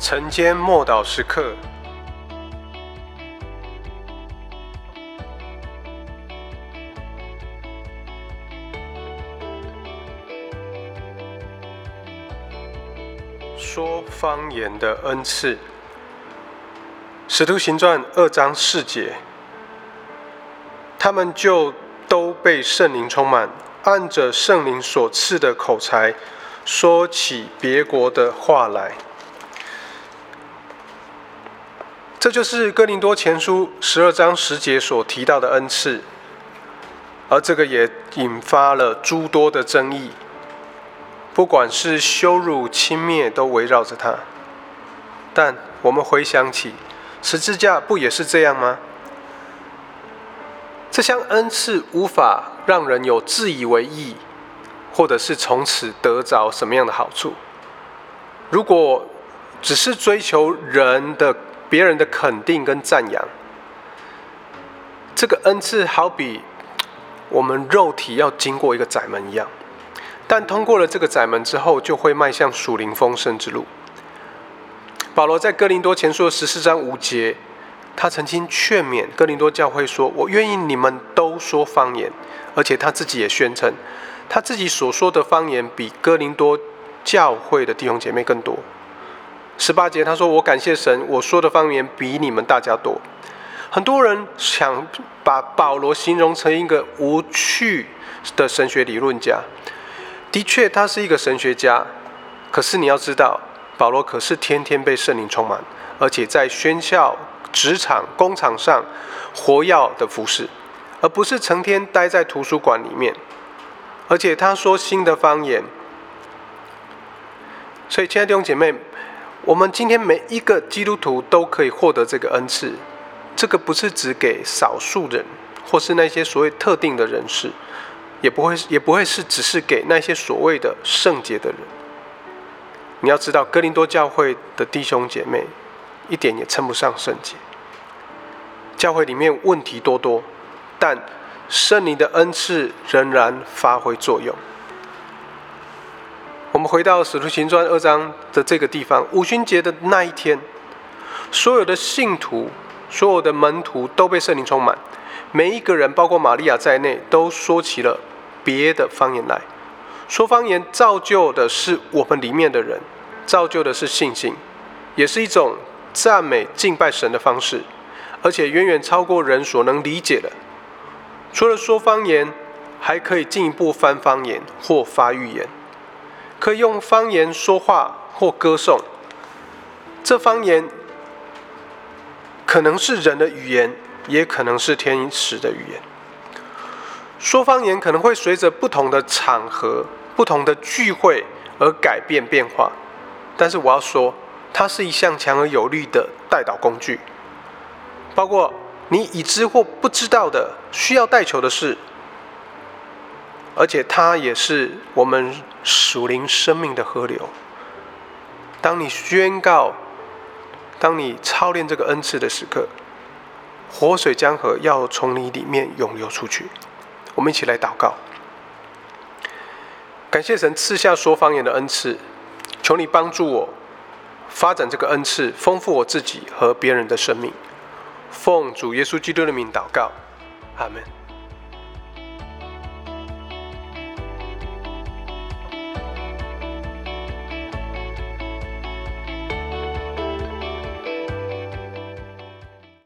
晨间默祷时刻，说方言的恩赐，《使徒行传》二章四节，他们就都被圣灵充满，按着圣灵所赐的口才，说起别国的话来。这就是哥林多前书十二章十节所提到的恩赐，而这个也引发了诸多的争议。不管是羞辱、轻蔑，都围绕着他。但我们回想起十字架，不也是这样吗？这项恩赐无法让人有自以为意，或者是从此得着什么样的好处。如果只是追求人的，别人的肯定跟赞扬，这个恩赐好比我们肉体要经过一个窄门一样，但通过了这个窄门之后，就会迈向属灵丰盛之路。保罗在哥林多前书十四章五节，他曾经劝勉哥林多教会说：“我愿意你们都说方言。”而且他自己也宣称，他自己所说的方言比哥林多教会的弟兄姐妹更多。十八节，他说：“我感谢神，我说的方言比你们大家多。”很多人想把保罗形容成一个无趣的神学理论家。的确，他是一个神学家。可是你要知道，保罗可是天天被圣灵充满，而且在宣校、职场、工厂上活跃的服饰，而不是成天待在图书馆里面。而且他说新的方言。所以，亲爱的弟兄姐妹。我们今天每一个基督徒都可以获得这个恩赐，这个不是只给少数人，或是那些所谓特定的人士，也不会也不会是只是给那些所谓的圣洁的人。你要知道，哥林多教会的弟兄姐妹一点也称不上圣洁，教会里面问题多多，但圣灵的恩赐仍然发挥作用。我们回到使徒行传二章的这个地方，五旬节的那一天，所有的信徒、所有的门徒都被圣灵充满，每一个人，包括玛利亚在内，都说起了别的方言来。说方言造就的是我们里面的人，造就的是信心，也是一种赞美敬拜神的方式，而且远远超过人所能理解的。除了说方言，还可以进一步翻方言或发预言。可以用方言说话或歌颂，这方言可能是人的语言，也可能是天使的语言。说方言可能会随着不同的场合、不同的聚会而改变变化，但是我要说，它是一项强而有力的带导工具，包括你已知或不知道的需要带球的事。而且它也是我们属灵生命的河流。当你宣告，当你操练这个恩赐的时刻，活水江河要从你里面涌流出去。我们一起来祷告，感谢神赐下说方言的恩赐，求你帮助我发展这个恩赐，丰富我自己和别人的生命。奉主耶稣基督的名祷告，阿门。